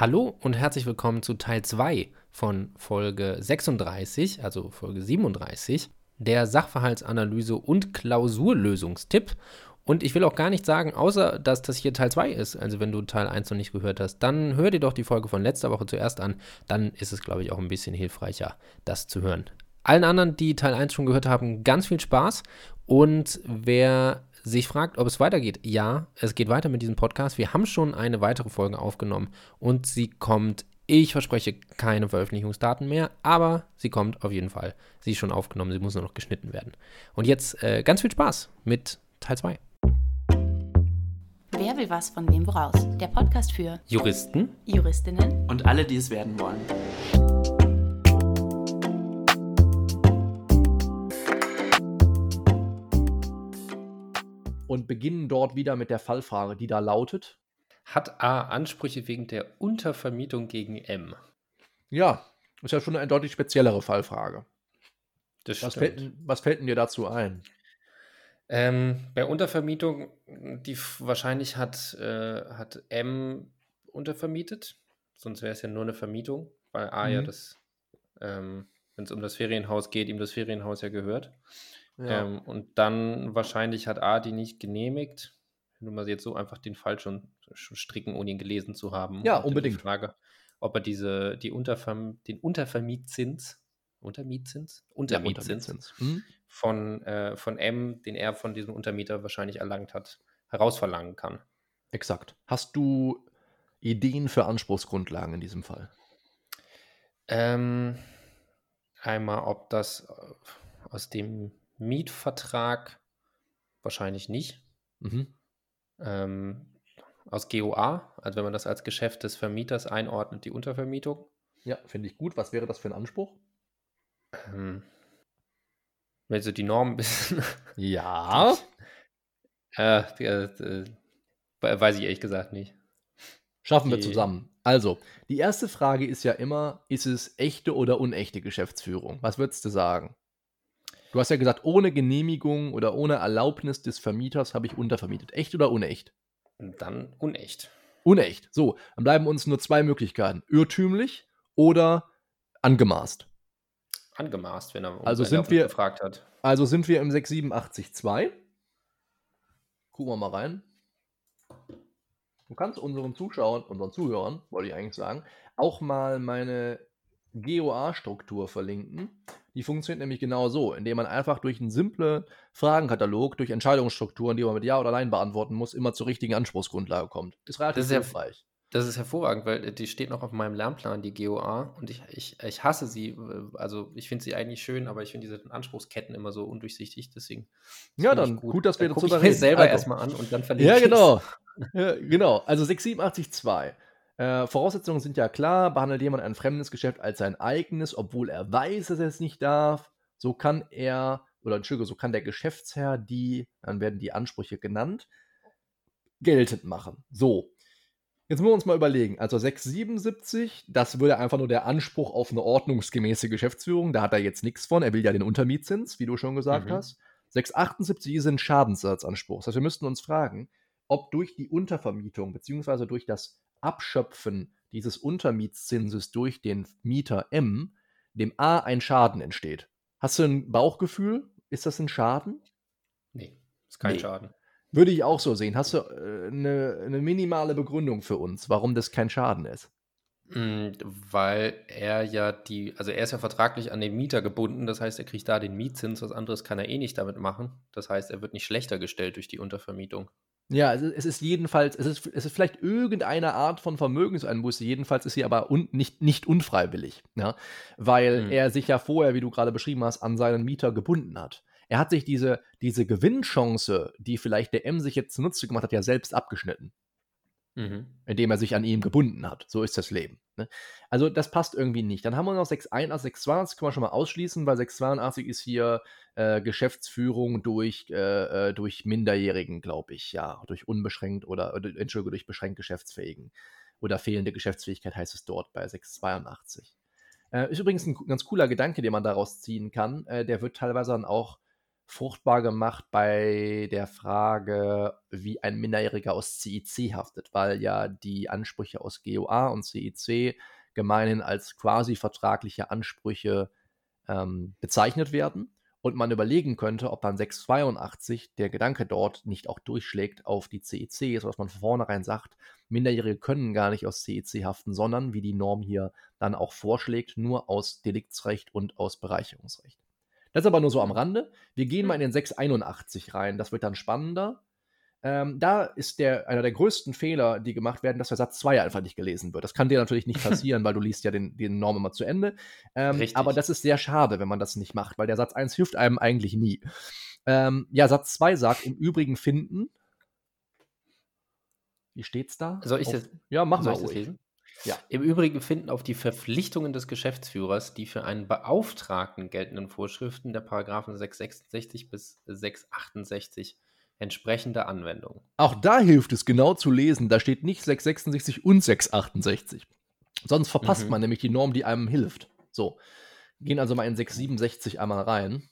Hallo und herzlich willkommen zu Teil 2 von Folge 36, also Folge 37, der Sachverhaltsanalyse und Klausurlösungstipp. Und ich will auch gar nicht sagen, außer dass das hier Teil 2 ist. Also wenn du Teil 1 noch nicht gehört hast, dann hör dir doch die Folge von letzter Woche zuerst an. Dann ist es, glaube ich, auch ein bisschen hilfreicher, das zu hören. Allen anderen, die Teil 1 schon gehört haben, ganz viel Spaß. Und wer sich fragt, ob es weitergeht, ja, es geht weiter mit diesem Podcast. Wir haben schon eine weitere Folge aufgenommen und sie kommt, ich verspreche keine Veröffentlichungsdaten mehr, aber sie kommt auf jeden Fall. Sie ist schon aufgenommen, sie muss nur noch geschnitten werden. Und jetzt äh, ganz viel Spaß mit Teil 2. Wer will was von wem woraus? Der Podcast für Juristen, Juristinnen und alle, die es werden wollen. Und beginnen dort wieder mit der Fallfrage, die da lautet. Hat A Ansprüche wegen der Untervermietung gegen M? Ja, ist ja schon eine deutlich speziellere Fallfrage. Das Was stimmt. fällt, was fällt denn dir dazu ein? Ähm, bei Untervermietung, die wahrscheinlich hat, äh, hat M untervermietet, sonst wäre es ja nur eine Vermietung, weil A ja Mhm. das, ähm, wenn es um das Ferienhaus geht, ihm das Ferienhaus ja gehört. Ja. Ähm, und dann wahrscheinlich hat A die nicht genehmigt. Wenn wir jetzt so einfach den Fall schon, schon stricken, ohne ihn gelesen zu haben. Ja, Und unbedingt. Die Frage, ob er diese, die Unterverm den Untervermietzins, Untermietzins? Ja, Untermietzins Untermietzins. Hm? von, äh, von M, den er von diesem Untermieter wahrscheinlich erlangt hat, herausverlangen kann. Exakt. Hast du Ideen für Anspruchsgrundlagen in diesem Fall? Ähm, einmal, ob das aus dem Mietvertrag wahrscheinlich nicht. Mhm. Ähm, aus GOA, also wenn man das als Geschäft des Vermieters einordnet, die Untervermietung. Ja, finde ich gut. Was wäre das für ein Anspruch? Ähm, wenn so die Norm ein bisschen. Ja. äh, äh, äh, weiß ich ehrlich gesagt nicht. Schaffen wir Die- zusammen. Also, die erste Frage ist ja immer, ist es echte oder unechte Geschäftsführung? Was würdest du sagen? Du hast ja gesagt, ohne Genehmigung oder ohne Erlaubnis des Vermieters habe ich untervermietet. Echt oder unecht? Dann unecht. Unecht. So, dann bleiben uns nur zwei Möglichkeiten. Irrtümlich oder angemaßt. Angemaßt, wenn er Also sind wir- gefragt hat. Also sind wir im 687.2. Gucken wir mal rein. Du kannst unseren Zuschauern, unseren Zuhörern, wollte ich eigentlich sagen, auch mal meine GOA-Struktur verlinken. Die funktioniert nämlich genau so, indem man einfach durch einen simplen Fragenkatalog, durch Entscheidungsstrukturen, die man mit Ja oder Nein beantworten muss, immer zur richtigen Anspruchsgrundlage kommt. Ist relativ Das ist ja- hilfreich. Das ist hervorragend, weil äh, die steht noch auf meinem Lernplan, die GOA. Und ich, ich, ich hasse sie. Also ich finde sie eigentlich schön, aber ich finde diese Anspruchsketten immer so undurchsichtig. Deswegen. Ja, ich dann gut, dass wir dazu ich reden. mir selber Also. erstmal an und dann verlinke Ja, ich's. genau. ja, genau. Also 687.2. Äh, Voraussetzungen sind ja klar. Behandelt jemand ein fremdes Geschäft als sein eigenes, obwohl er weiß, dass er es nicht darf. So kann er, oder Entschuldigung, so kann der Geschäftsherr die, dann werden die Ansprüche genannt, geltend machen. So. Jetzt müssen wir uns mal überlegen. Also 677, das würde einfach nur der Anspruch auf eine ordnungsgemäße Geschäftsführung. Da hat er jetzt nichts von. Er will ja den Untermietzins, wie du schon gesagt Mhm. hast. 678 ist ein Schadensersatzanspruch. Das heißt, wir müssten uns fragen, ob durch die Untervermietung bzw. durch das Abschöpfen dieses Untermietszinses durch den Mieter M dem A ein Schaden entsteht. Hast du ein Bauchgefühl? Ist das ein Schaden? Nee, ist kein Nee. Schaden. Würde ich auch so sehen. Hast du äh, eine, eine minimale Begründung für uns, warum das kein Schaden ist? Mm, Weil er ja die, also er ist ja vertraglich an den Mieter gebunden, das heißt, er kriegt da den Mietzins, was anderes kann er eh nicht damit machen. Das heißt, er wird nicht schlechter gestellt durch die Untervermietung. Ja, es ist, es ist jedenfalls, es ist, es ist vielleicht irgendeine Art von Vermögenseinbuße, jedenfalls ist sie aber un, nicht, nicht unfreiwillig, ja? weil Hm. er sich ja vorher, wie du gerade beschrieben hast, an seinen Mieter gebunden hat. Er hat sich diese, diese Gewinnchance, die vielleicht der M sich jetzt zunutze gemacht hat, ja selbst abgeschnitten, Mhm. indem er sich an ihm gebunden hat. So ist das Leben. Ne? Also das passt irgendwie nicht. Dann haben wir noch 681, 682 können wir schon mal ausschließen, weil 682 ist hier äh, Geschäftsführung durch, äh, äh, durch Minderjährigen, glaube ich, ja, durch unbeschränkt oder, oder Entschuldigung, durch beschränkt Geschäftsfähigen. Oder fehlende Geschäftsfähigkeit heißt es dort bei 682. Äh, ist übrigens ein ganz cooler Gedanke, den man daraus ziehen kann. Äh, der wird teilweise dann auch fruchtbar gemacht bei der Frage, wie ein Minderjähriger aus CIC haftet, weil ja die Ansprüche aus GOA und CIC gemeinhin als quasi vertragliche Ansprüche ähm, bezeichnet werden und man überlegen könnte, ob dann 682 der Gedanke dort nicht auch durchschlägt auf die CEC, sodass man von vornherein sagt, Minderjährige können gar nicht aus CEC haften, sondern, wie die Norm hier dann auch vorschlägt, nur aus Deliktsrecht und aus Bereicherungsrecht. Das ist aber nur so am Rande. Wir gehen mal in den 681 rein, das wird dann spannender. Ähm, da ist der, einer der größten Fehler, die gemacht werden, dass der Satz 2 einfach nicht gelesen wird. Das kann dir natürlich nicht passieren, weil du liest ja den, den Norm immer zu Ende. Ähm, aber das ist sehr schade, wenn man das nicht macht, weil der Satz 1 hilft einem eigentlich nie. Ähm, ja, Satz 2 sagt im Übrigen finden. Wie steht's da? Soll ich das? Ja, mach mal ruhig. Ja. Im Übrigen finden auf die Verpflichtungen des Geschäftsführers die für einen Beauftragten geltenden Vorschriften der Paragraphen 666 bis 668 entsprechende Anwendung. Auch da hilft es genau zu lesen. Da steht nicht 666 und 668. Sonst verpasst mhm. man nämlich die Norm, die einem hilft. So. Gehen also mal in 667 einmal rein.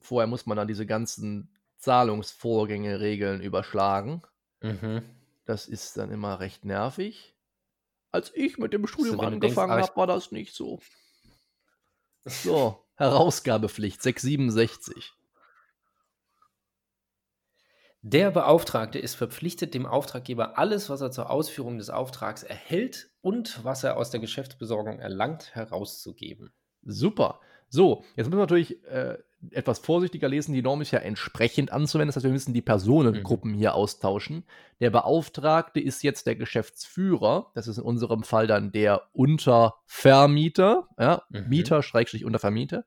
Vorher muss man dann diese ganzen Zahlungsvorgänge, Regeln überschlagen. Mhm. Das ist dann immer recht nervig. Als ich mit dem Studium also, angefangen habe, war das nicht so. So, Herausgabepflicht 667. Der Beauftragte ist verpflichtet, dem Auftraggeber alles, was er zur Ausführung des Auftrags erhält und was er aus der Geschäftsbesorgung erlangt, herauszugeben. Super. So, jetzt müssen wir natürlich äh, etwas vorsichtiger lesen. Die Norm ist ja entsprechend anzuwenden. Das heißt, wir müssen die Personengruppen mhm. hier austauschen. Der Beauftragte ist jetzt der Geschäftsführer. Das ist in unserem Fall dann der Untervermieter. Ja, mhm. Mieter, Schrägstrich Untervermieter.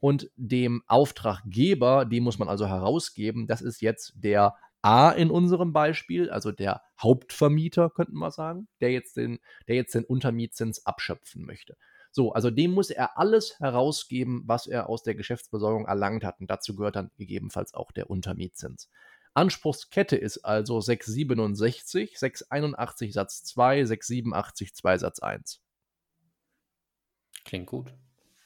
Und dem Auftraggeber, den muss man also herausgeben. Das ist jetzt der A in unserem Beispiel, also der Hauptvermieter, könnten wir sagen, der jetzt den, der jetzt den Untermietzins abschöpfen möchte. So, also dem muss er alles herausgeben, was er aus der Geschäftsbesorgung erlangt hat. Und dazu gehört dann gegebenenfalls auch der Untermietzins. Anspruchskette ist also 667, 681 Satz 2, 687 2 Satz 1. Klingt gut.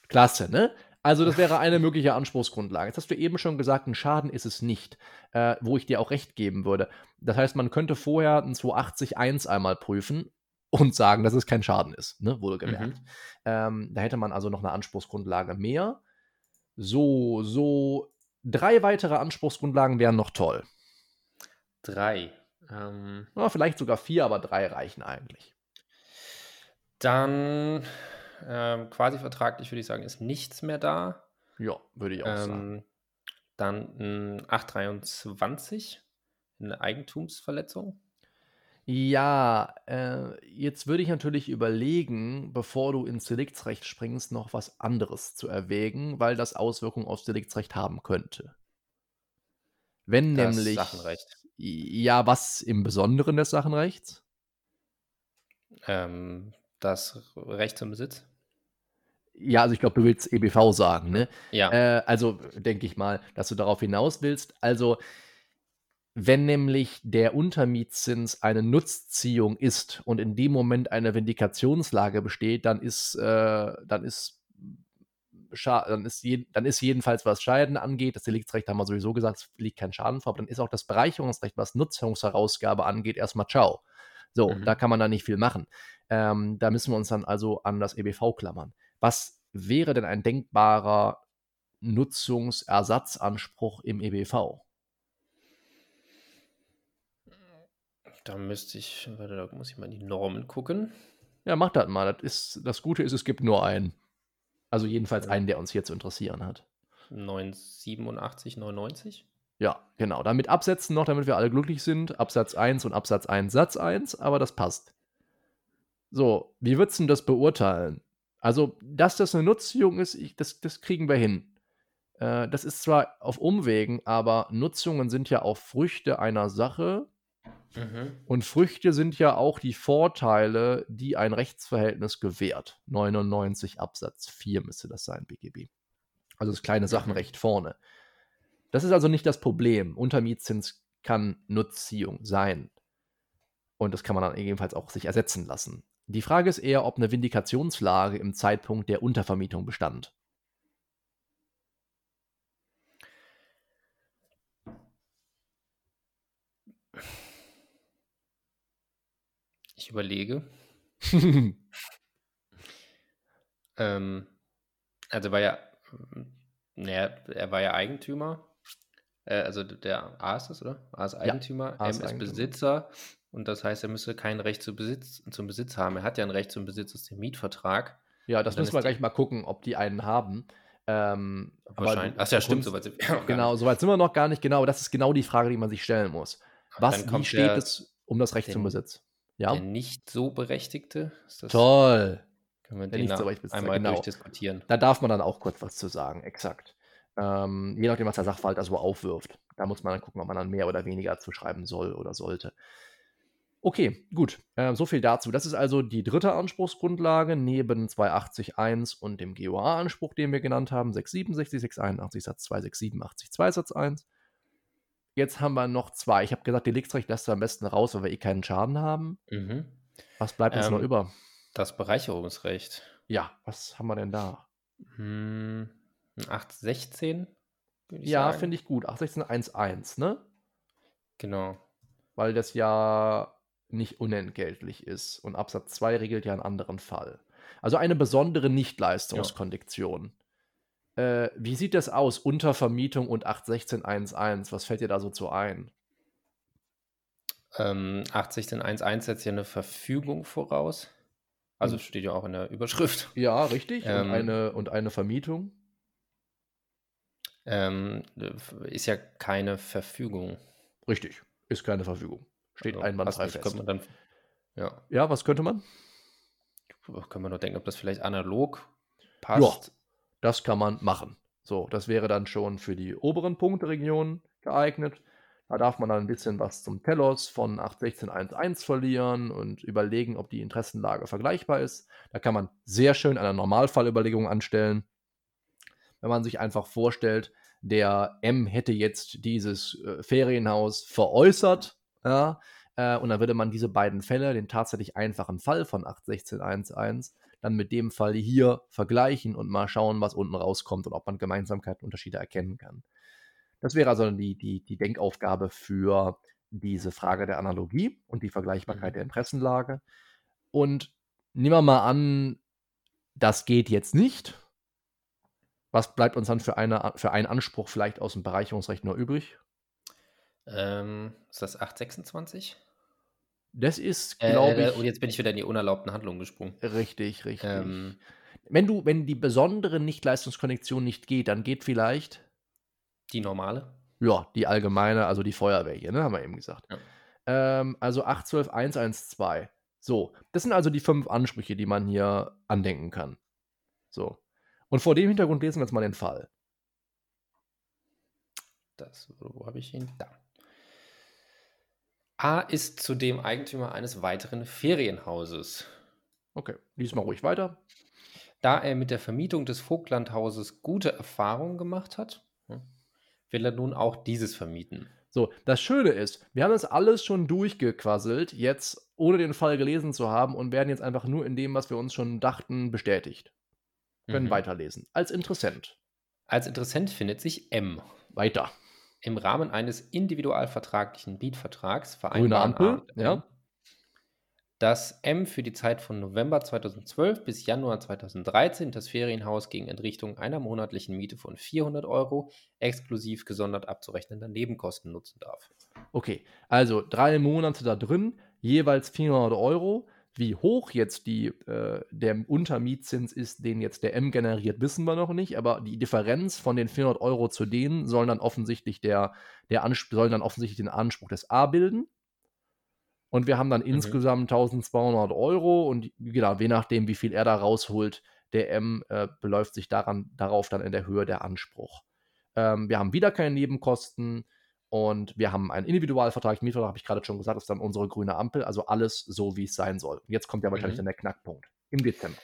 Klasse, ne? Also das wäre eine mögliche Anspruchsgrundlage. Jetzt hast du eben schon gesagt, ein Schaden ist es nicht, äh, wo ich dir auch recht geben würde. Das heißt, man könnte vorher ein 280.1 einmal prüfen und sagen, dass es kein Schaden ist, ne, wohlgemerkt. Mhm. Ähm, da hätte man also noch eine Anspruchsgrundlage mehr. So, so drei weitere Anspruchsgrundlagen wären noch toll. Drei. Ähm, ja, vielleicht sogar vier, aber drei reichen eigentlich. Dann ähm, quasi vertraglich würde ich sagen, ist nichts mehr da. Ja, würde ich auch ähm, sagen. Dann 823, eine Eigentumsverletzung. Ja, äh, jetzt würde ich natürlich überlegen, bevor du ins Deliktsrecht springst, noch was anderes zu erwägen, weil das Auswirkungen aufs Deliktsrecht haben könnte. Wenn Das nämlich, Sachenrecht. ja, was im Besonderen des Sachenrechts? Ähm, das Recht zum Besitz. Ja, also ich glaube, du willst EBV sagen, ne? Ja. Äh, also denke ich mal, dass du darauf hinaus willst. Also wenn nämlich der Untermietzins eine Nutzziehung ist und in dem Moment eine Vindikationslage besteht, dann ist, äh, dann ist, dann ist, je, dann ist jedenfalls, was Scheiden angeht, das Deliktsrecht haben wir sowieso gesagt, es liegt kein Schaden vor, aber dann ist auch das Bereicherungsrecht, was Nutzungsherausgabe angeht, erstmal ciao. So, mhm. da kann man dann nicht viel machen. Ähm, da müssen wir uns dann also an das EBV klammern. Was wäre denn ein denkbarer Nutzungsersatzanspruch im EBV? Da müsste ich, warte, da muss ich mal in die Normen gucken. Ja, mach das mal. Das, ist, das Gute ist, es gibt nur einen. Also jedenfalls einen, der uns hier zu interessieren hat. 987, 99? Ja, genau. Damit absetzen noch, damit wir alle glücklich sind. Absatz 1 und Absatz 1, Satz 1, aber das passt. So, wie würdest du das beurteilen? Also, dass das eine Nutzung ist, ich, das, das kriegen wir hin. Äh, das ist zwar auf Umwegen, aber Nutzungen sind ja auch Früchte einer Sache, Mhm. Und Früchte sind ja auch die Vorteile, die ein Rechtsverhältnis gewährt. 99 Absatz 4 müsste das sein, BGB. Also das kleine Sachenrecht vorne. Das ist also nicht das Problem. Untermietzins kann Nutzziehung sein. Und das kann man dann ebenfalls auch sich ersetzen lassen. Die Frage ist eher, ob eine Vindikationslage im Zeitpunkt der Untervermietung bestand. Ich überlege. ähm, also war ja, naja, er war ja Eigentümer. Äh, also der A ist das, oder? A ist Eigentümer, A ist M ist Eigentümer. Besitzer. Und das heißt, er müsste kein Recht zu Besitz, zum Besitz haben. Er hat ja ein Recht zum Besitz aus dem Mietvertrag. Ja, das müssen wir gleich mal gucken, ob die einen haben. Ähm, Wahrscheinlich. Ach ja, stimmt, soweit sind wir noch Genau, soweit sind wir noch gar nicht. Genau, das ist genau die Frage, die man sich stellen muss. Was, wie steht der- es um das Recht zum den- Besitz? Ja, Der nicht so Berechtigte, ist das, toll. können wir den nicht so einmal genau. durchdiskutieren. Da darf man dann auch kurz was zu sagen, exakt. Ähm, je nachdem, was der Sachverhalt da so aufwirft. Da muss man dann gucken, ob man dann mehr oder weniger zu schreiben soll oder sollte. Okay, gut. Äh, so viel dazu. Das ist also die dritte Anspruchsgrundlage neben 280.1 und dem GOA-Anspruch, den wir genannt haben. 667, 681 Satz 2, 687, 2 Satz 1. Jetzt haben wir noch zwei. Ich habe gesagt, Deliktsrecht lässt du am besten raus, weil wir eh keinen Schaden haben. Mhm. Was bleibt uns Ähm, noch über? Das Bereicherungsrecht. Ja, was haben wir denn da? Hm, ein 816, würde ich Ja, finde ich gut. 816.1.1, ne? Genau. weil das ja nicht unentgeltlich ist. Und Absatz 2 regelt ja einen anderen Fall. Also eine besondere Nichtleistungskondition. Äh, wie sieht das aus unter Vermietung und 816.1.1? Was fällt dir da so zu ein? Ähm, 816.1.1 setzt ja eine Verfügung voraus. Also Mhm. steht ja auch in der Überschrift. Ja, richtig. und, Ähm, eine, und eine Vermietung? Ähm, ist ja keine Verfügung. Richtig. Ist keine Verfügung. Steht Also, einwandfrei fest. Dann, ja, Ja, was könnte man? können wir nur denken, ob das vielleicht analog passt. Das kann man machen. So, das wäre dann schon für die oberen Punkteregionen geeignet. Da darf man dann ein bisschen was zum Telos von 816.1.1 verlieren und überlegen, ob die Interessenlage vergleichbar ist. Da kann man sehr schön eine Normalfallüberlegung anstellen. Wenn man sich einfach vorstellt, der M hätte jetzt dieses äh, Ferienhaus veräußert, ja, äh, und dann würde man diese beiden Fälle, den tatsächlich einfachen Fall von 816.1.1, dann mit dem Fall hier vergleichen und mal schauen, was unten rauskommt und ob man Gemeinsamkeiten, Unterschiede erkennen kann. Das wäre also die, die, die Denkaufgabe für diese Frage der Analogie und die Vergleichbarkeit Mhm. der Interessenlage. Und nehmen wir mal an, das geht jetzt nicht. Was bleibt uns dann für, eine, für einen Anspruch vielleicht aus dem Bereicherungsrecht noch übrig? Ähm, ist das 826? Das ist, Äh, glaube äh, ich, und jetzt bin ich wieder in die unerlaubten Handlungen gesprungen. richtig, richtig. Ähm, wenn, du, wenn die besondere Nichtleistungskonnexion nicht geht, dann geht vielleicht die normale? Ja, die allgemeine, also die Feuerwehr hier, ne, haben wir eben gesagt. Ja. Ähm, also 812112. So, das sind also die fünf Ansprüche, die man hier andenken kann. So. Und vor dem Hintergrund lesen wir jetzt mal den Fall. Das, wo habe ich ihn? Da. A ist zudem Eigentümer eines weiteren Ferienhauses. Okay, lies mal ruhig weiter. Da er mit der Vermietung des Vogtlandhauses gute Erfahrungen gemacht hat, hm, will er nun auch dieses vermieten. So, das Schöne ist, wir haben das alles schon durchgequasselt, jetzt ohne den Fall gelesen zu haben und werden jetzt einfach nur in dem, was wir uns schon dachten, bestätigt. Können Mhm. weiterlesen. Als Interessent. Als Interessent findet sich M. Weiter. Im Rahmen eines individualvertraglichen Mietvertrags vereinbaren Ampel, A und M, ja. dass M für die Zeit von November 2012 bis Januar 2013 das Ferienhaus gegen Entrichtung einer monatlichen Miete von 400 Euro exklusiv gesondert abzurechnender Nebenkosten nutzen darf. Okay, also drei Monate da drin, jeweils 400 Euro. Wie hoch jetzt die, äh, der Untermietzins ist, den jetzt der M generiert, wissen wir noch nicht, aber die Differenz von den 400 Euro zu denen sollen dann offensichtlich, der, der sollen dann offensichtlich den Anspruch des A bilden. Und wir haben dann insgesamt 1200 Euro und genau, je nachdem, wie viel er da rausholt, der M äh, beläuft sich daran, darauf dann in der Höhe der Anspruch. Ähm, wir haben wieder keine Nebenkosten und wir haben einen Individualvertrag, Mietvertrag, habe ich gerade schon gesagt, das ist dann unsere grüne Ampel, also alles so, wie es sein soll. Und jetzt kommt ja wahrscheinlich Mhm. dann der Knackpunkt. Im Dezember.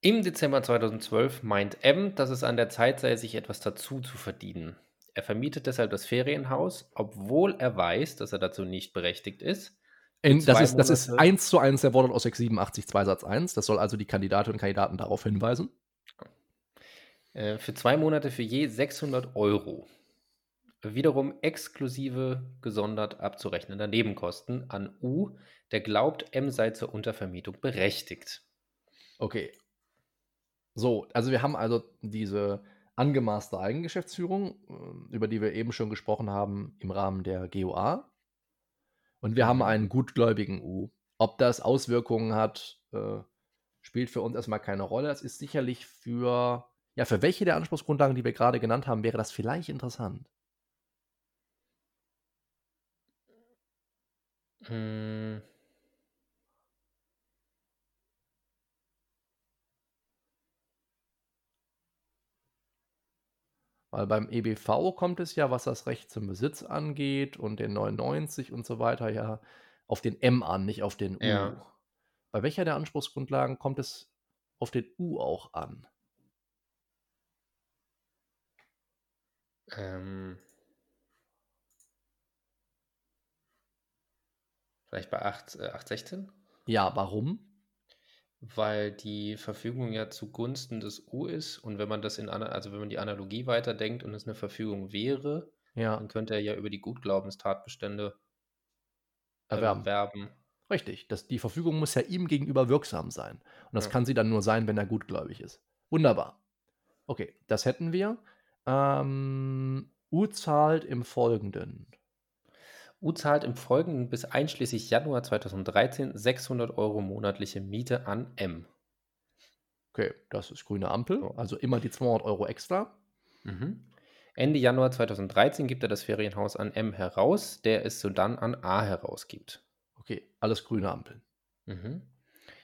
Im Dezember 2012 meint M, dass es an der Zeit sei, sich etwas dazu zu verdienen. Er vermietet deshalb das Ferienhaus, obwohl er weiß, dass er dazu nicht berechtigt ist. In, das, ist, das ist Monate. eins zu eins der Wortlaut aus 687 2 Satz 1. Das soll also die Kandidatinnen und Kandidaten darauf hinweisen. Äh, für zwei Monate für je 600 Euro. Wiederum exklusive gesondert abzurechnender Nebenkosten an U, der glaubt, M sei zur Untervermietung berechtigt. Okay. So, also wir haben also diese angemaßte Eigengeschäftsführung, äh, über die wir eben schon gesprochen haben im Rahmen der GOA. Und wir haben Mhm. einen gutgläubigen U. Ob das Auswirkungen hat, äh, spielt für uns erstmal keine Rolle. Es ist sicherlich für, ja, für welche der Anspruchsgrundlagen, die wir gerade genannt haben, wäre das vielleicht interessant. Hm. Weil beim EBV kommt es ja, was das Recht zum Besitz angeht und den 99 und so weiter, ja auf den M an, nicht auf den U. Ja. Bei welcher der Anspruchsgrundlagen kommt es auf den U auch an? Ähm, vielleicht bei 8, äh, 816? Ja, warum? Weil die Verfügung ja zugunsten des U ist und wenn man das in also wenn man die Analogie weiterdenkt und es eine Verfügung wäre, Ja, dann könnte er ja über die Gutglaubenstatbestände erwerben. erwerben. Richtig. Das, die Verfügung muss ja ihm gegenüber wirksam sein. Und das Ja. kann sie dann nur sein, wenn er gutgläubig ist. Wunderbar. Okay, das hätten wir. Ähm, U zahlt im Folgenden. U zahlt im Folgenden bis einschließlich Januar 2013 600 Euro monatliche Miete an M. Okay, das ist grüne Ampel. So. Also immer die 200 Euro extra. Mhm. Ende Januar 2013 gibt er das Ferienhaus an M heraus, der es sodann an A herausgibt. Okay, alles grüne Ampeln. Mhm.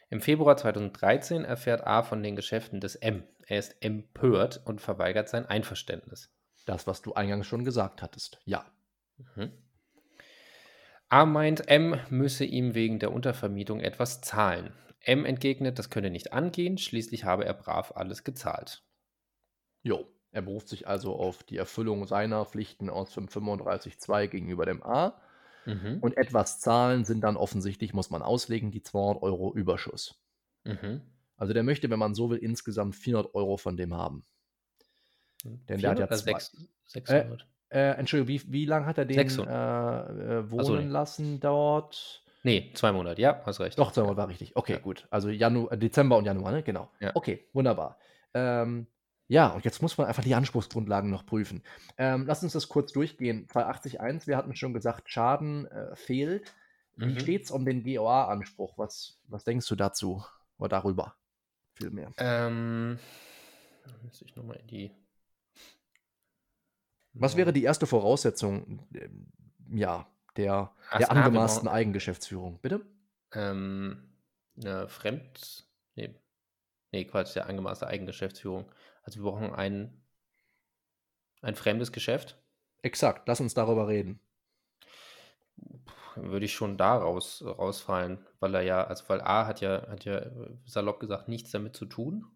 Im Februar 2013 erfährt A von den Geschäften des M. Er ist empört und verweigert sein Einverständnis. Das, was du eingangs schon gesagt hattest. Ja. Mhm. A meint, M müsse ihm wegen der Untervermietung etwas zahlen. M entgegnet, das könne nicht angehen, schließlich habe er brav alles gezahlt. Jo. Er beruft sich also auf die Erfüllung seiner Pflichten aus 535.2 gegenüber dem A. Mhm. Und etwas Zahlen sind dann offensichtlich, muss man auslegen, die 200 Euro Überschuss. Mhm. Also der möchte, wenn man so will, insgesamt 400 Euro von dem haben. Denn der hat ja 400 oder zwei- sechs- 600. Äh, Entschuldigung, wie, wie lange hat er den 600. äh, äh, wohnen so, nee. lassen dort? Nee, zwei Monate, ja, hast recht. Doch, zweimal war richtig. Okay, Ja. gut. Also Janu äh, Dezember und Januar, ne? Genau. Ja. Okay, wunderbar. Ähm, ja, und jetzt muss man einfach die Anspruchsgrundlagen noch prüfen. Ähm, lass uns das kurz durchgehen. 280.1, wir hatten schon gesagt, Schaden äh, fehlt. Wie Mhm. steht's um den GOA-Anspruch? Was, was denkst du dazu oder darüber? Vielmehr. Ähm, da müsste ich nochmal in die. Was wäre die erste Voraussetzung, ähm, ja, der, der angemaßten brauchen- Eigengeschäftsführung? Bitte? Ähm, eine Fremd. Nee, nee, Quatsch, der angemaßte Eigengeschäftsführung. Also wir brauchen ein, ein fremdes Geschäft. Exakt, lass uns darüber reden. Würde ich schon da raus, rausfallen, weil er ja, also weil A hat ja, hat ja äh, salopp gesagt nichts damit zu tun.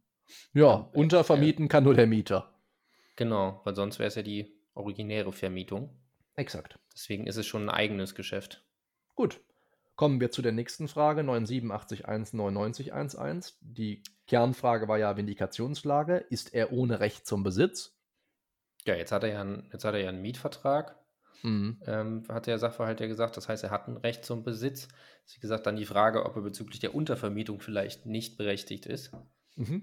Ja, Ähm, äh, untervermieten kann nur der Mieter. Genau, weil sonst wäre es ja die originäre Vermietung. Exakt. Deswegen ist es schon ein eigenes Geschäft. Gut. Kommen wir zu der nächsten Frage, 978199111. Die Kernfrage war ja Vindikationslage. Ist er ohne Recht zum Besitz? Ja, jetzt hat er ja einen, jetzt hat er ja einen Mietvertrag. Mhm. ähm, hat der Sachverhalt ja gesagt. Das heißt, er hat ein Recht zum Besitz. Wie gesagt, dann die Frage, ob er bezüglich der Untervermietung vielleicht nicht berechtigt ist. Mhm.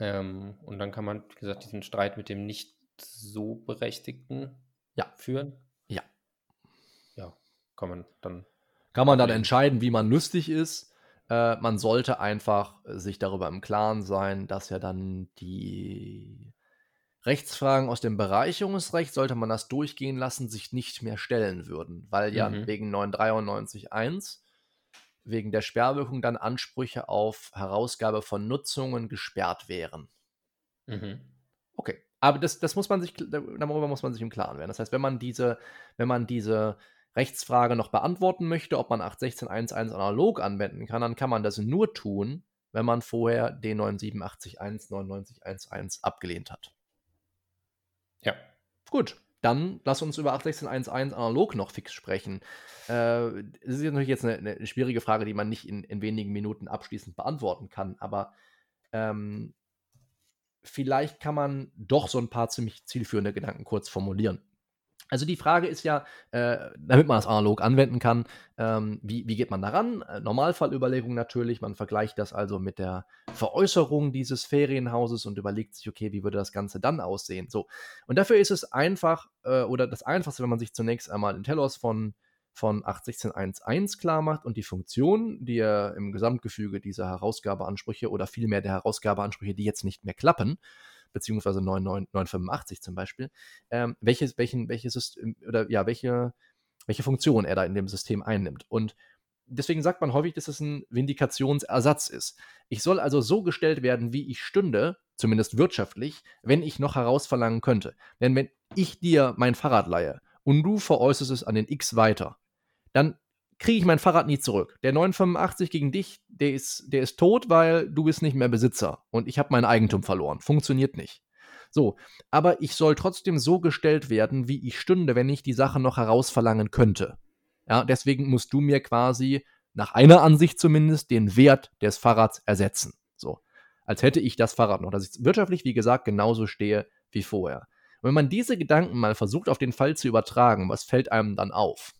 Ähm, und dann kann man, wie gesagt, diesen Streit mit dem nicht so Berechtigten Ja. führen. Ja. Ja, kann man dann. Kann man dann entscheiden, wie man lustig ist. Äh, man sollte einfach äh, sich darüber im Klaren sein, dass ja dann die Rechtsfragen aus dem Bereicherungsrecht, sollte man das durchgehen lassen, sich nicht mehr stellen würden, weil ja Mhm. wegen 993.1 wegen der Sperrwirkung dann Ansprüche auf Herausgabe von Nutzungen gesperrt wären. Mhm. Okay. Aber das, das muss man sich, darüber muss man sich im Klaren werden. Das heißt, wenn man diese, wenn man diese Rechtsfrage noch beantworten möchte, ob man 816.1.1 analog anwenden kann, dann kann man das nur tun, wenn man vorher den 978.1.99.1.1 abgelehnt hat. Ja. Gut, dann lass uns über 816.1.1 analog noch fix sprechen. Äh, das ist natürlich jetzt eine, eine schwierige Frage, die man nicht in, in wenigen Minuten abschließend beantworten kann, aber ähm, vielleicht kann man doch so ein paar ziemlich zielführende Gedanken kurz formulieren. Also die Frage ist ja, äh, damit man das analog anwenden kann, ähm, wie, wie geht man daran? Äh, Normalfallüberlegung natürlich, man vergleicht das also mit der Veräußerung dieses Ferienhauses und überlegt sich, okay, wie würde das Ganze dann aussehen? So. Und dafür ist es einfach, äh, oder das Einfachste, wenn man sich zunächst einmal den Telos von, von 816.1.1 klar macht und die Funktion, die er im Gesamtgefüge dieser Herausgabeansprüche oder vielmehr der Herausgabeansprüche, die jetzt nicht mehr klappen, beziehungsweise 985 zum Beispiel, ähm, welches, welchen, welches oder ja, welche, welche Funktion er da in dem System einnimmt. Und deswegen sagt man häufig, dass es ein Vindikationsersatz ist. Ich soll also so gestellt werden, wie ich stünde, zumindest wirtschaftlich, wenn ich noch herausverlangen könnte. Denn wenn ich dir mein Fahrrad leihe und du veräußerst es an den X weiter, dann kriege ich mein Fahrrad nie zurück. Der 985 gegen dich, der ist, der ist tot, weil du bist nicht mehr Besitzer und ich habe mein Eigentum verloren. Funktioniert nicht. So, aber ich soll trotzdem so gestellt werden, wie ich stünde, wenn ich die Sache noch herausverlangen könnte. Ja, deswegen musst du mir quasi, nach einer Ansicht zumindest, den Wert des Fahrrads ersetzen. So, als hätte ich das Fahrrad noch, dass ich wirtschaftlich, wie gesagt, genauso stehe wie vorher. Und wenn man diese Gedanken mal versucht auf den Fall zu übertragen, was fällt einem dann auf?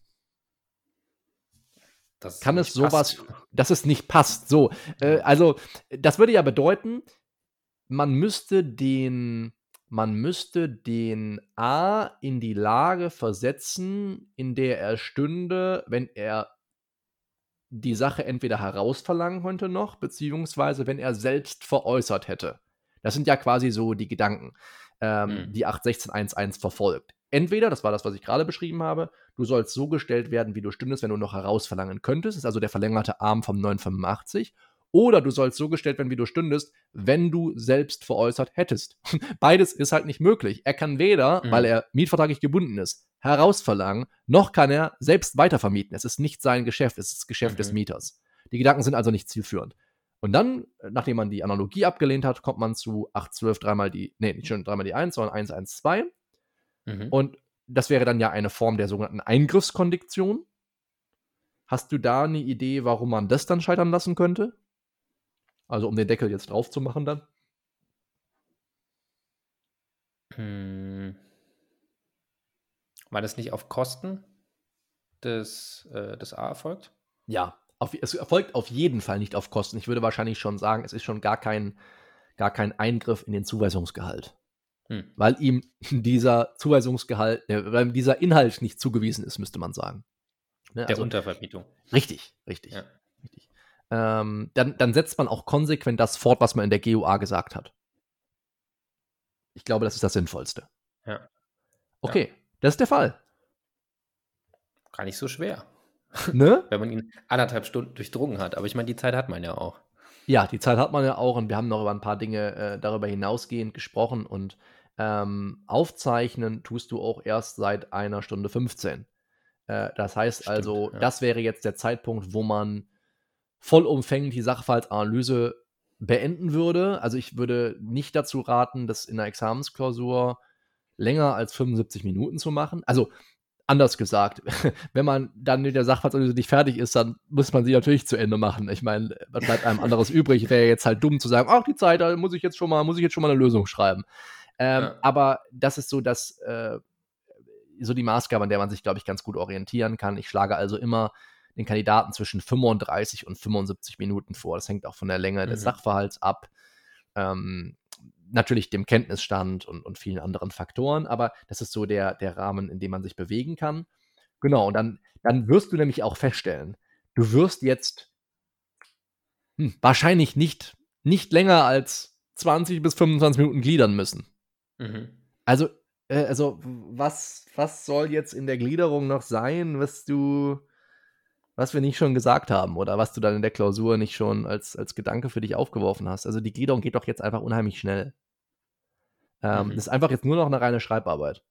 Das kann es sowas, passt. dass es nicht passt. So, äh, also das würde ja bedeuten, man müsste den, man müsste den A in die Lage versetzen, in der er stünde, wenn er die Sache entweder herausverlangen könnte noch, beziehungsweise wenn er selbst veräußert hätte. Das sind ja quasi so die Gedanken, ähm, mhm. die 8.16.1.1 verfolgt. Entweder, das war das, was ich gerade beschrieben habe, du sollst so gestellt werden, wie du stündest, wenn du noch herausverlangen könntest. Das ist also der verlängerte Arm vom 985. Oder du sollst so gestellt werden, wie du stündest, wenn du selbst veräußert hättest. Beides ist halt nicht möglich. Er kann weder, mhm. weil er mietvertraglich gebunden ist, herausverlangen, noch kann er selbst weitervermieten. Es ist nicht sein Geschäft, es ist das Geschäft mhm. des Mieters. Die Gedanken sind also nicht zielführend. Und dann, nachdem man die Analogie abgelehnt hat, kommt man zu 812 dreimal die, nee, nicht schon dreimal die 1, sondern 112. Mhm. Und das wäre dann ja eine Form der sogenannten Eingriffskondiktion. Hast du da eine Idee, warum man das dann scheitern lassen könnte? Also um den Deckel jetzt drauf zu machen dann? Hm. War das nicht auf Kosten des, äh, des A erfolgt? Ja, auf, es erfolgt auf jeden Fall nicht auf Kosten. Ich würde wahrscheinlich schon sagen, es ist schon gar kein, gar kein Eingriff in den Zuweisungsgehalt. Hm. Weil ihm dieser Zuweisungsgehalt, äh, weil dieser Inhalt nicht zugewiesen ist, müsste man sagen. Ne? Der also, Untervermietung. Richtig, richtig. Ja. richtig. Ähm, dann, dann setzt man auch konsequent das fort, was man in der GUA gesagt hat. Ich glaube, das ist das Sinnvollste. Ja. Okay, ja. das ist der Fall. Gar nicht so schwer. Ne? Wenn man ihn anderthalb Stunden durchdrungen hat. Aber ich meine, die Zeit hat man ja auch. Ja, die Zeit hat man ja auch und wir haben noch über ein paar Dinge äh, darüber hinausgehend gesprochen und ähm, aufzeichnen tust du auch erst seit einer Stunde 15. Äh, das heißt Stimmt, also, ja. das wäre jetzt der Zeitpunkt, wo man vollumfänglich die Sachverhaltsanalyse beenden würde. Also ich würde nicht dazu raten, das in der Examensklausur länger als 75 Minuten zu machen. Also anders gesagt, wenn man dann mit der Sachverhaltsanalyse nicht fertig ist, dann muss man sie natürlich zu Ende machen. Ich meine, was bleibt einem anderes übrig? Wäre jetzt halt dumm zu sagen, ach, die Zeit, da muss ich jetzt schon mal, muss ich jetzt schon mal eine Lösung schreiben. Ähm, ja. Aber das ist so das, äh, so die Maßgabe, an der man sich, glaube ich, ganz gut orientieren kann. Ich schlage also immer den Kandidaten zwischen 35 und 75 Minuten vor. Das hängt auch von der Länge mhm. des Sachverhalts ab. Ähm, natürlich dem Kenntnisstand und, und vielen anderen Faktoren, aber das ist so der, der Rahmen, in dem man sich bewegen kann. Genau, und dann, dann wirst du nämlich auch feststellen, du wirst jetzt hm, wahrscheinlich nicht, nicht länger als 20 bis 25 Minuten gliedern müssen. Mhm. Also, äh, also was, was soll jetzt in der Gliederung noch sein, was du, was wir nicht schon gesagt haben oder was du dann in der Klausur nicht schon als, als Gedanke für dich aufgeworfen hast. Also die Gliederung geht doch jetzt einfach unheimlich schnell. Ähm, mhm. Das ist einfach jetzt nur noch eine reine Schreibarbeit.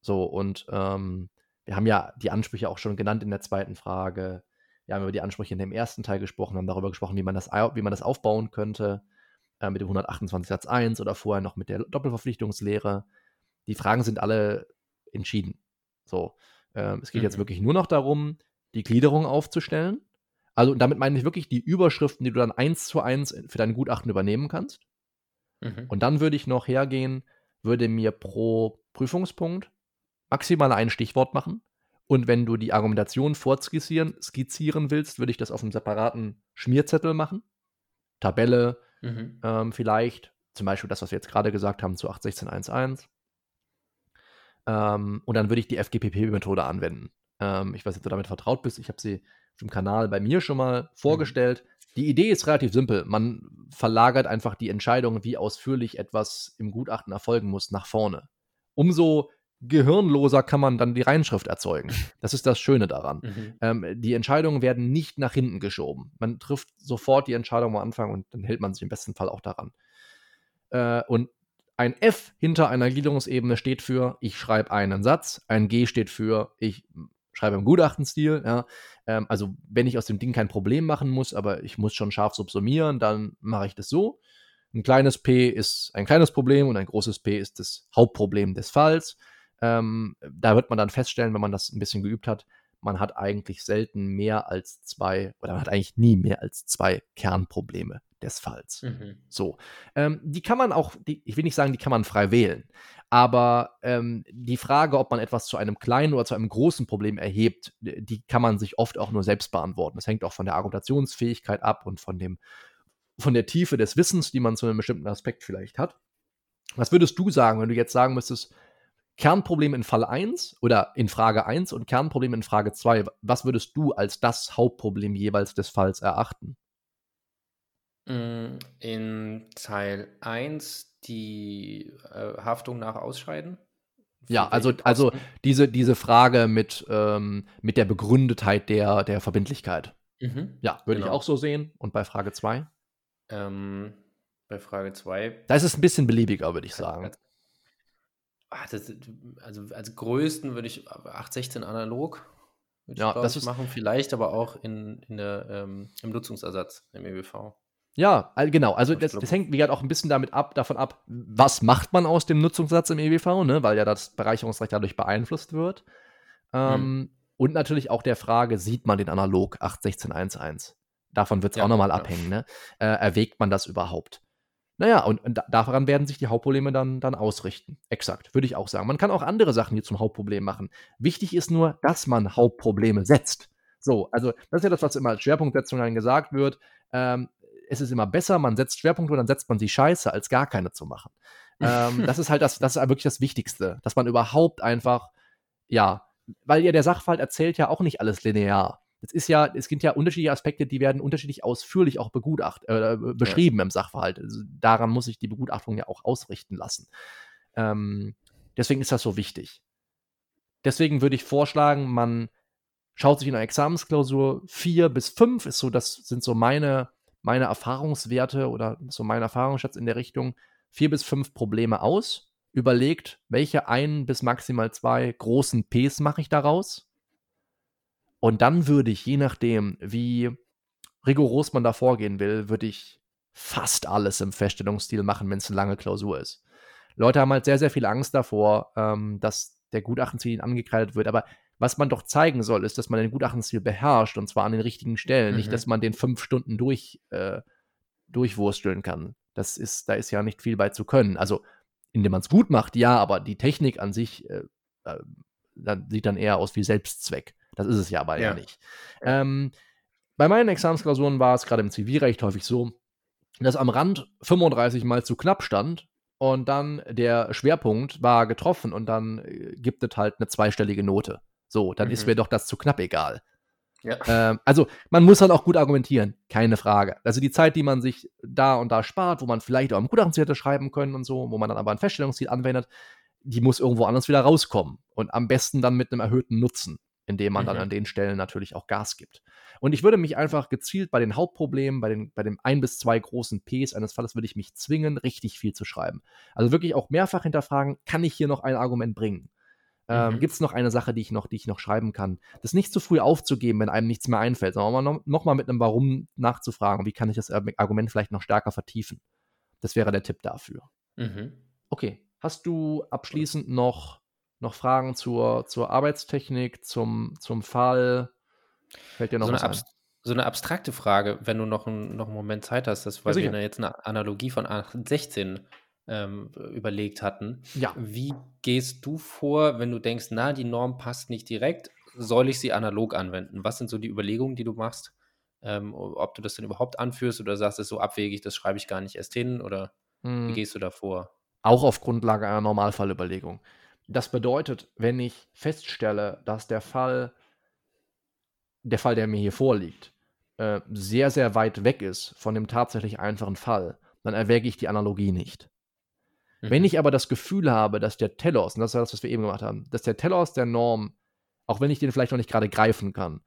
So, und ähm, wir haben ja die Ansprüche auch schon genannt in der zweiten Frage. Wir haben über die Ansprüche in dem ersten Teil gesprochen, haben darüber gesprochen, wie man das, wie man das aufbauen könnte, äh, mit dem 128 Satz 1 oder vorher noch mit der Doppelverpflichtungslehre. Die Fragen sind alle entschieden. So, äh, es geht mhm. jetzt wirklich nur noch darum, die Gliederung aufzustellen. Also damit meine ich wirklich die Überschriften, die du dann eins zu eins für dein Gutachten übernehmen kannst. Mhm. Und dann würde ich noch hergehen, würde mir pro Prüfungspunkt maximal ein Stichwort machen. Und wenn du die Argumentation fortskizzieren, skizzieren willst, würde ich das auf einem separaten Schmierzettel machen. Tabelle mhm. ähm, vielleicht. Zum Beispiel das, was wir jetzt gerade gesagt haben zu 8.16.1.1. Ähm, und dann würde ich die FGPP-Methode anwenden. Ähm, ich weiß nicht, ob du damit vertraut bist. Ich habe sie auf dem Kanal bei mir schon mal mhm. vorgestellt. Mhm. Die Idee ist relativ simpel. Man verlagert einfach die Entscheidung, wie ausführlich etwas im Gutachten erfolgen muss, nach vorne. Umso gehirnloser kann man dann die Reinschrift erzeugen. Das ist das Schöne daran. Mhm. Ähm, die Entscheidungen werden nicht nach hinten geschoben. Man trifft sofort die Entscheidung am Anfang und dann hält man sich im besten Fall auch daran. Äh, und ein F hinter einer Gliederungsebene steht für, ich schreibe einen Satz. Ein G steht für, ich schreibe im Gutachtenstil. Ja. Ähm, also wenn ich aus dem Ding kein Problem machen muss, aber ich muss schon scharf subsumieren, dann mache ich das so. Ein kleines P ist ein kleines Problem und ein großes P ist das Hauptproblem des Falls. Ähm, da wird man dann feststellen, wenn man das ein bisschen geübt hat, man hat eigentlich selten mehr als zwei, oder man hat eigentlich nie mehr als zwei Kernprobleme des Falls. Mhm. So. Ähm, die kann man auch, die, ich will nicht sagen, die kann man frei wählen, aber ähm, die Frage, ob man etwas zu einem kleinen oder zu einem großen Problem erhebt, die kann man sich oft auch nur selbst beantworten. Das hängt auch von der Argumentationsfähigkeit ab und von dem, von der Tiefe des Wissens, die man zu einem bestimmten Aspekt vielleicht hat. Was würdest du sagen, wenn du jetzt sagen müsstest, Kernproblem in Fall 1 oder in Frage 1 und Kernproblem in Frage 2, was würdest du als das Hauptproblem jeweils des Falls erachten? Mm, in Teil 1 die äh, Haftung nach Ausscheiden. Ja, also, also diese, diese Frage mit, ähm, mit der Begründetheit der, der Verbindlichkeit. Mhm, ja, würde genau. ich auch so sehen. Und bei Frage 2? Ähm, bei Frage 2. Da ist es ein bisschen beliebiger, würde ich sagen. Ach, das, also als größten würde ich 816 analog ja, ich, das ist machen, vielleicht aber auch in, in der, ähm, im Nutzungsersatz im EWV. Ja, genau. Also das, das, hängt, wie gesagt, auch ein bisschen damit ab, davon ab, was macht man aus dem Nutzungssatz im EWV, ne? weil ja das Bereicherungsrecht dadurch beeinflusst wird. Ähm, hm. Und natürlich auch der Frage, sieht man den Analog 81611? Davon wird es ja, auch nochmal ja. abhängen. Ne? Äh, erwägt man das überhaupt? Naja, und, und daran werden sich die Hauptprobleme dann, dann ausrichten. Exakt, würde ich auch sagen. Man kann auch andere Sachen hier zum Hauptproblem machen. Wichtig ist nur, dass man Hauptprobleme setzt. So, also das ist ja das, was immer als Schwerpunktsetzung dann gesagt wird. Ähm, es ist immer besser, man setzt Schwerpunkte und dann setzt man sie scheiße, als gar keine zu machen. ähm, das ist halt das, das ist wirklich das Wichtigste, dass man überhaupt einfach, ja, weil ja der Sachverhalt erzählt ja auch nicht alles linear es ist ja, es gibt ja unterschiedliche Aspekte, die werden unterschiedlich ausführlich auch begutacht, äh, beschrieben ja. im Sachverhalt. Also daran muss sich die Begutachtung ja auch ausrichten lassen. Ähm, deswegen ist das so wichtig. Deswegen würde ich vorschlagen, man schaut sich in einer Examensklausur vier bis fünf, ist so, das sind so meine, meine Erfahrungswerte oder so mein Erfahrungsschatz in der Richtung, vier bis fünf Probleme aus, überlegt, welche ein bis maximal zwei großen Ps mache ich daraus und dann würde ich, je nachdem, wie rigoros man da vorgehen will, würde ich fast alles im Feststellungsstil machen, wenn es eine lange Klausur ist. Leute haben halt sehr, sehr viel Angst davor, ähm, dass der Gutachtenstil angekreidet wird. Aber was man doch zeigen soll, ist, dass man den Gutachtenstil beherrscht und zwar an den richtigen Stellen. Mhm. Nicht, dass man den fünf Stunden durch, äh, durchwursteln kann. Das ist, da ist ja nicht viel bei zu können. Also, indem man es gut macht, ja, aber die Technik an sich äh, äh, sieht dann eher aus wie Selbstzweck. Das ist es ja aber ja, nicht. Ähm, bei meinen Examensklausuren war es gerade im Zivilrecht häufig so, dass am Rand 35 mal zu knapp stand und dann der Schwerpunkt war getroffen und dann äh, gibt es halt eine zweistellige Note. So, dann mhm. ist mir doch das zu knapp egal. Ja. Ähm, also man muss halt auch gut argumentieren, keine Frage. Also die Zeit, die man sich da und da spart, wo man vielleicht auch im Gutachtenstil hätte schreiben können und so, wo man dann aber ein Feststellungsziel anwendet, die muss irgendwo anders wieder rauskommen. Und am besten dann mit einem erhöhten Nutzen indem man mhm. dann an den Stellen natürlich auch Gas gibt. Und ich würde mich einfach gezielt bei den Hauptproblemen, bei, den, bei dem ein bis zwei großen Ps eines Falles, würde ich mich zwingen, richtig viel zu schreiben. Also wirklich auch mehrfach hinterfragen, kann ich hier noch ein Argument bringen? Ähm, mhm. Gibt es noch eine Sache, die ich noch, die ich noch schreiben kann? Das nicht zu früh aufzugeben, wenn einem nichts mehr einfällt, sondern noch, noch mal mit einem Warum nachzufragen. Wie kann ich das Argument vielleicht noch stärker vertiefen? Das wäre der Tipp dafür. Mhm. Okay. Hast du abschließend noch noch Fragen zur, zur Arbeitstechnik, zum, zum Fall? Fällt dir noch so was ein? So eine abstrakte Frage, wenn du noch, ein, noch einen Moment Zeit hast, das, weil ja, wir jetzt eine Analogie von 16 ähm, überlegt hatten. Ja. Wie gehst du vor, wenn du denkst, na, die Norm passt nicht direkt, soll ich sie analog anwenden? Was sind so die Überlegungen, die du machst? Ähm, ob du das denn überhaupt anführst oder sagst, es ist so abwegig, das schreibe ich gar nicht erst hin oder hm. wie gehst du da vor? Auch auf Grundlage einer Normalfallüberlegung. Das bedeutet, wenn ich feststelle, dass der Fall, der Fall, der mir hier vorliegt, äh, sehr, sehr weit weg ist von dem tatsächlich einfachen Fall, dann erwäge ich die Analogie nicht. Mhm. Wenn ich aber das Gefühl habe, dass der Telos, und das ist das, was wir eben gemacht haben, dass der Telos der Norm, auch wenn ich den vielleicht noch nicht gerade greifen kann,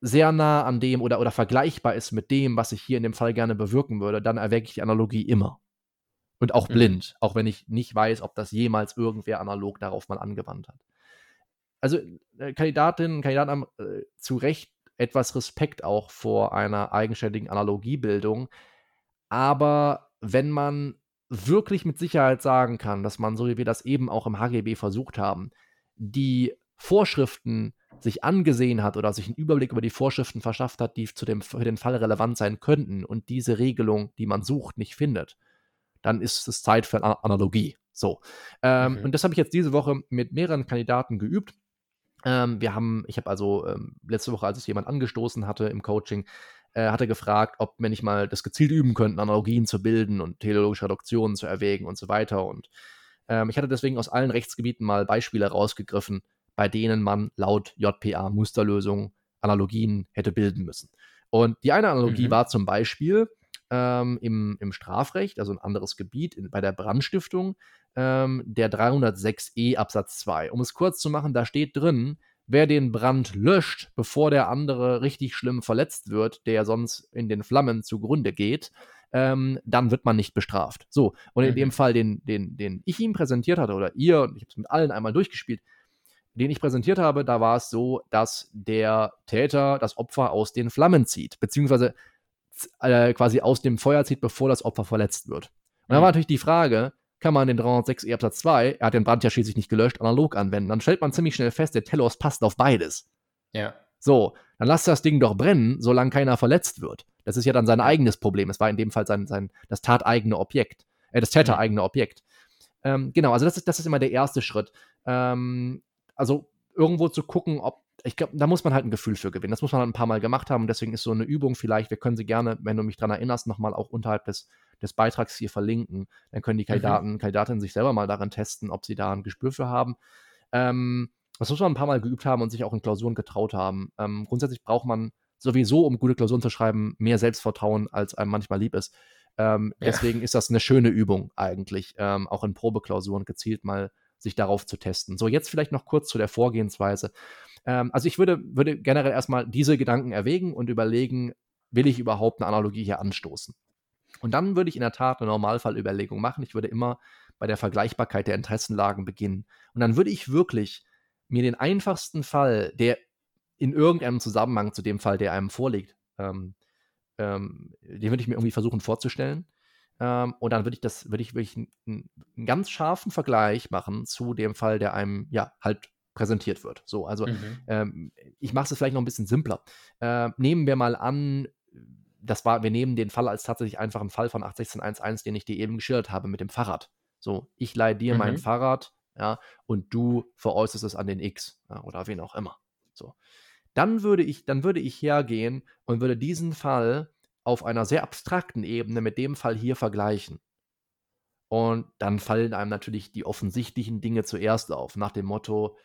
sehr nah an dem oder, oder vergleichbar ist mit dem, was ich hier in dem Fall gerne bewirken würde, dann erwäge ich die Analogie immer. Und auch mhm. blind, auch wenn ich nicht weiß, ob das jemals irgendwer analog darauf mal angewandt hat. Also äh, Kandidatinnen und Kandidaten haben äh, zu Recht etwas Respekt auch vor einer eigenständigen Analogiebildung. Aber wenn man wirklich mit Sicherheit sagen kann, dass man, so wie wir das eben auch im HGB versucht haben, die Vorschriften sich angesehen hat oder sich einen Überblick über die Vorschriften verschafft hat, die zu dem, für den Fall relevant sein könnten und diese Regelung, die man sucht, nicht findet, dann ist es Zeit für eine Analogie. So. Ähm, mhm. Und das habe ich jetzt diese Woche mit mehreren Kandidaten geübt. Ähm, wir haben, ich habe also ähm, letzte Woche, als es jemand angestoßen hatte im Coaching, äh, hat er gefragt, ob wir nicht mal das gezielt üben könnten, Analogien zu bilden und teleologische Reduktionen zu erwägen und so weiter. Und ähm, ich hatte deswegen aus allen Rechtsgebieten mal Beispiele rausgegriffen, bei denen man laut JPA Musterlösungen Analogien hätte bilden müssen. Und die eine Analogie mhm. war zum Beispiel ähm, im, im Strafrecht, also ein anderes Gebiet, in, bei der Brandstiftung, ähm, der 306e Absatz 2. Um es kurz zu machen, da steht drin, wer den Brand löscht, bevor der andere richtig schlimm verletzt wird, der sonst in den Flammen zugrunde geht, ähm, dann wird man nicht bestraft. So, und in mhm. dem Fall, den, den, den ich ihm präsentiert hatte, oder ihr, und ich habe es mit allen einmal durchgespielt, den ich präsentiert habe, da war es so, dass der Täter das Opfer aus den Flammen zieht, beziehungsweise äh, quasi aus dem Feuer zieht, bevor das Opfer verletzt wird. Und mhm. dann war natürlich die Frage, kann man den 306e Absatz 2, er hat den Brand ja schließlich nicht gelöscht, analog anwenden. Dann stellt man ziemlich schnell fest, der Telos passt auf beides. Ja. So, dann lasst das Ding doch brennen, solange keiner verletzt wird. Das ist ja dann sein eigenes Problem. Es war in dem Fall sein, sein das tateigene Objekt, äh, das tätereigene mhm. Objekt. Ähm, genau, also das ist, das ist immer der erste Schritt. Ähm, also irgendwo zu gucken, ob ich glaube, da muss man halt ein Gefühl für gewinnen. Das muss man halt ein paar Mal gemacht haben. Und deswegen ist so eine Übung vielleicht, wir können sie gerne, wenn du mich daran erinnerst, nochmal auch unterhalb des, des Beitrags hier verlinken. Dann können die mhm. Kandidaten, mhm. Kandidatinnen sich selber mal daran testen, ob sie da ein Gespür für haben. Ähm, das muss man ein paar Mal geübt haben und sich auch in Klausuren getraut haben. Ähm, grundsätzlich braucht man sowieso, um gute Klausuren zu schreiben, mehr Selbstvertrauen, als einem manchmal lieb ist. Ähm, ja. Deswegen ist das eine schöne Übung eigentlich, ähm, auch in Probeklausuren gezielt mal sich darauf zu testen. So, jetzt vielleicht noch kurz zu der Vorgehensweise. Ähm, also ich würde, würde generell erstmal diese Gedanken erwägen und überlegen, will ich überhaupt eine Analogie hier anstoßen? Und dann würde ich in der Tat eine Normalfallüberlegung machen. Ich würde immer bei der Vergleichbarkeit der Interessenlagen beginnen. Und dann würde ich wirklich mir den einfachsten Fall, der in irgendeinem Zusammenhang zu dem Fall, der einem vorliegt, ähm, ähm, den würde ich mir irgendwie versuchen vorzustellen. Ähm, und dann würde ich das, würde ich wirklich einen, einen, ganz scharfen Vergleich machen zu dem Fall, der einem ja halt präsentiert wird. So, also mhm. ähm, ich mache es vielleicht noch ein bisschen simpler. Äh, nehmen wir mal an, das war, wir nehmen den Fall als tatsächlich einfachen Fall von 81611, den ich dir eben geschildert habe mit dem Fahrrad. So, ich leihe dir mhm. mein Fahrrad, ja, und du veräußerst es an den X ja, oder wen auch immer. So. Dann würde ich, dann würde ich hergehen und würde diesen Fall auf einer sehr abstrakten Ebene mit dem Fall hier vergleichen. Und dann fallen einem natürlich die offensichtlichen Dinge zuerst auf, nach dem Motto,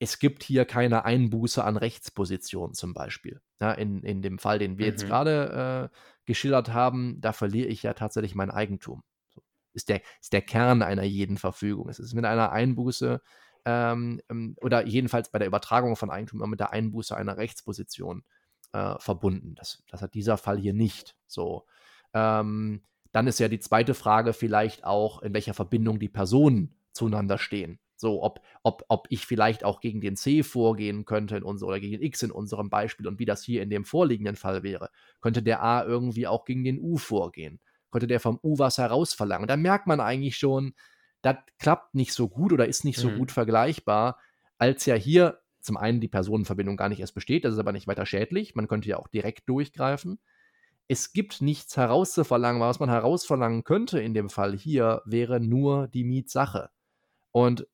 es gibt hier keine Einbuße an Rechtsposition zum Beispiel. Ja, in, in dem Fall, den wir mhm. jetzt gerade äh, geschildert haben, da verliere ich ja tatsächlich mein Eigentum. So. Ist, der, ist der Kern einer jeden Verfügung. Es ist mit einer Einbuße ähm, ähm oder jedenfalls bei der Übertragung von Eigentum immer mit der Einbuße einer Rechtsposition äh, verbunden. Das, das hat dieser Fall hier nicht. So. Ähm, dann ist ja die zweite Frage vielleicht auch, in welcher Verbindung die Personen zueinander stehen. So, ob, ob, ob ich vielleicht auch gegen den C vorgehen könnte in unser, oder gegen X in unserem Beispiel und wie das hier in dem vorliegenden Fall wäre. Könnte der A irgendwie auch gegen den U vorgehen? Könnte der vom U was herausverlangen? Da merkt man eigentlich schon, das klappt nicht so gut oder ist nicht so mhm. gut vergleichbar, als ja hier zum einen die Personenverbindung gar nicht erst besteht, das ist aber nicht weiter schädlich, man könnte ja auch direkt durchgreifen. es gibt nichts herauszuverlangen. Was man herausverlangen könnte in dem Fall hier, wäre nur die Mietsache. Und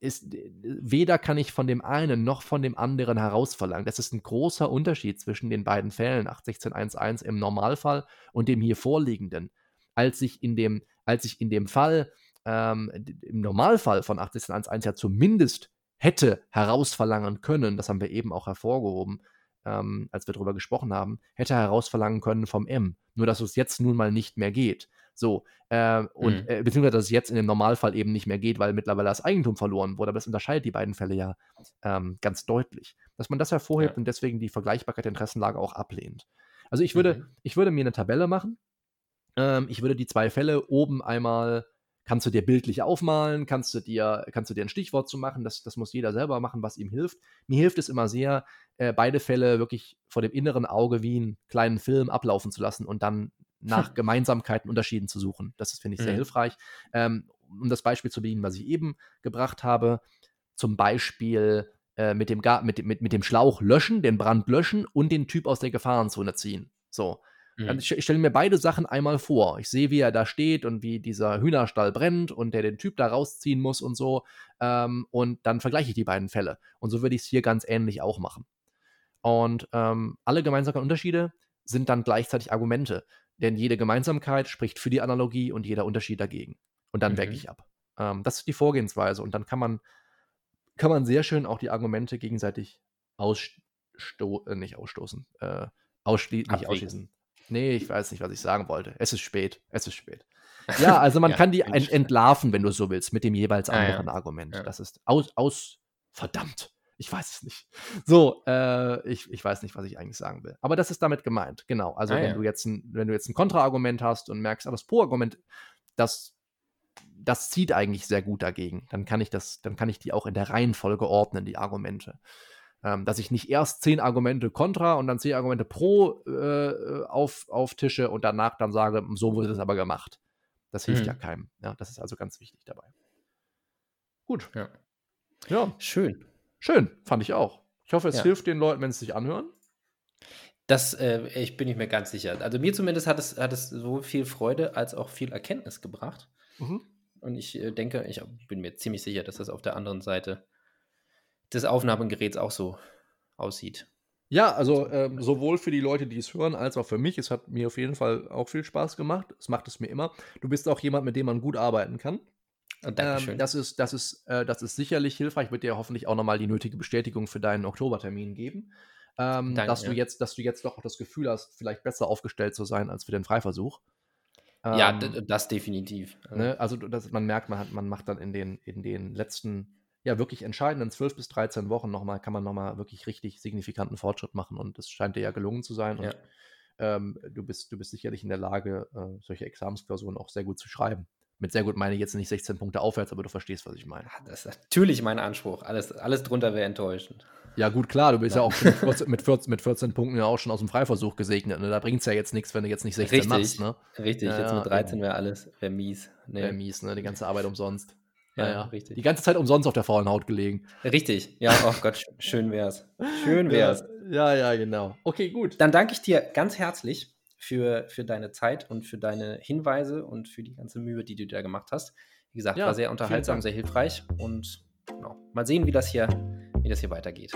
ist, weder kann ich von dem einen noch von dem anderen herausverlangen. Das ist ein großer Unterschied zwischen den beiden Fällen, 81611 im Normalfall und dem hier vorliegenden. Als ich in dem, als ich in dem Fall, ähm, im Normalfall von 81611 ja zumindest hätte herausverlangen können, das haben wir eben auch hervorgehoben, ähm, als wir darüber gesprochen haben, hätte herausverlangen können vom M. Nur dass es jetzt nun mal nicht mehr geht. So, äh, und mhm. äh, beziehungsweise, dass es jetzt in dem Normalfall eben nicht mehr geht, weil mittlerweile das Eigentum verloren wurde. Aber das unterscheidet die beiden Fälle ja ähm, ganz deutlich. Dass man das hervorhebt ja. und deswegen die Vergleichbarkeit der Interessenlage auch ablehnt. Also ich würde, mhm. ich würde mir eine Tabelle machen. Ähm, ich würde die zwei Fälle oben einmal kannst du dir bildlich aufmalen, kannst du dir, kannst du dir ein Stichwort zu machen, das, das muss jeder selber machen, was ihm hilft. Mir hilft es immer sehr, äh, beide Fälle wirklich vor dem inneren Auge wie einen kleinen Film ablaufen zu lassen und dann nach Gemeinsamkeiten, Unterschieden zu suchen. Das ist, finde ich, sehr mhm. hilfreich. Ähm, um das Beispiel zu bedienen, was ich eben gebracht habe, zum Beispiel äh, mit, dem mit, mit, mit dem Schlauch löschen, den Brand löschen und den Typ aus der Gefahrenzone ziehen. So. Mhm. Ich, ich stelle mir beide Sachen einmal vor. Ich sehe, wie er da steht und wie dieser Hühnerstall brennt und der den Typ da rausziehen muss und so. Ähm, und dann vergleiche ich die beiden Fälle. Und so würde ich es hier ganz ähnlich auch machen. Und ähm, alle gemeinsamen Unterschiede sind dann gleichzeitig Argumente. Denn jede Gemeinsamkeit spricht für die Analogie und jeder Unterschied dagegen. Und dann mhm. wecke ich ab. Ähm, das ist die Vorgehensweise. Und dann kann man, kann man sehr schön auch die Argumente gegenseitig ausstoßen, äh, nicht ausstoßen, äh, ausschli nicht ausschließen. Nee, ich weiß nicht, was ich sagen wollte. Es ist spät. Es ist spät. Ja, also man ja, kann die entlarven, wenn du so willst, mit dem jeweils anderen ah, ja. Argument. Ja. Das ist aus, aus, verdammt. Ich weiß es nicht. So, äh, ich, ich weiß nicht, was ich eigentlich sagen will. Aber das ist damit gemeint, genau. Also ah, wenn du jetzt ein, wenn du jetzt ein Kontraargument hast und merkst, aber das Pro-Argument, das, das zieht eigentlich sehr gut dagegen, dann kann ich das, dann kann ich die auch in der Reihenfolge ordnen, die Argumente. Ähm, dass ich nicht erst zehn Argumente kontra und dann zehn Argumente pro äh, auf, auftische und danach dann sage, so wurde es aber gemacht. Das hilft mhm. ja keinem. Ja, das ist also ganz wichtig dabei. Gut. Ja. ja. Schön. Schön, fand ich auch. Ich hoffe, es ja. hilft den Leuten, wenn sie sich anhören. Das äh, ich bin ich mir ganz sicher. Also mir zumindest hat es, hat es so viel Freude als auch viel Erkenntnis gebracht. Mhm. Und ich äh, denke, ich bin mir ziemlich sicher, dass das auf der anderen Seite des Aufnahmegeräts auch so aussieht. Ja, also ähm, sowohl für die Leute, die es hören, als auch für mich. Es hat mir auf jeden Fall auch viel Spaß gemacht. Es macht es mir immer. Du bist auch jemand, mit dem man gut arbeiten kann. Oh, Dankeschön. Ähm, das, ist, das, ist, äh, das ist sicherlich hilfreich. Wird dir hoffentlich auch nochmal die nötige Bestätigung für deinen Oktobertermin geben. Ähm, Danke, dass, du jetzt, dass du jetzt doch auch das Gefühl hast, vielleicht besser aufgestellt zu sein als für den Freiversuch. ja, ähm, das definitiv. Ne? Also das, man merkt, man, hat, man macht dann in den, in den letzten ja wirklich entscheidenden 12 bis 13 Wochen nochmal, kann man nochmal wirklich richtig signifikanten Fortschritt machen und das scheint dir ja gelungen zu sein. Ja. Und ähm, du, bist, du bist sicherlich in der Lage, äh, solche Examensklausuren auch sehr gut zu schreiben. Mit sehr gut meine ich jetzt nicht 16 Punkte aufwärts, aber du verstehst, was ich meine. Das ist natürlich mein Anspruch. Alles, alles drunter wäre enttäuschend. Ja, gut, klar, du bist ja, ja auch mit 14, mit, 14, mit 14 Punkten ja auch schon aus dem Freiversuch gesegnet. Ne? Da bringt es ja jetzt nichts, wenn du jetzt nicht 16 Richtig. machst. Ne? Richtig, ja, jetzt mit 13 wäre alles wär mies. Nee. Wäre mies, ne? Die ganze Arbeit umsonst. Ja, ja, richtig. Die ganze Zeit umsonst auf der faulen Haut gelegen. Richtig, ja, oh Gott, schön wär's. Schön wär's. Ja, ja, genau. Okay, gut. Dann danke ich dir ganz herzlich für, für deine Zeit und für deine Hinweise und für die ganze Mühe, die du da gemacht hast. Wie gesagt, ja, war sehr unterhaltsam, sehr hilfreich und genau, mal sehen, wie das hier, wie das hier weitergeht.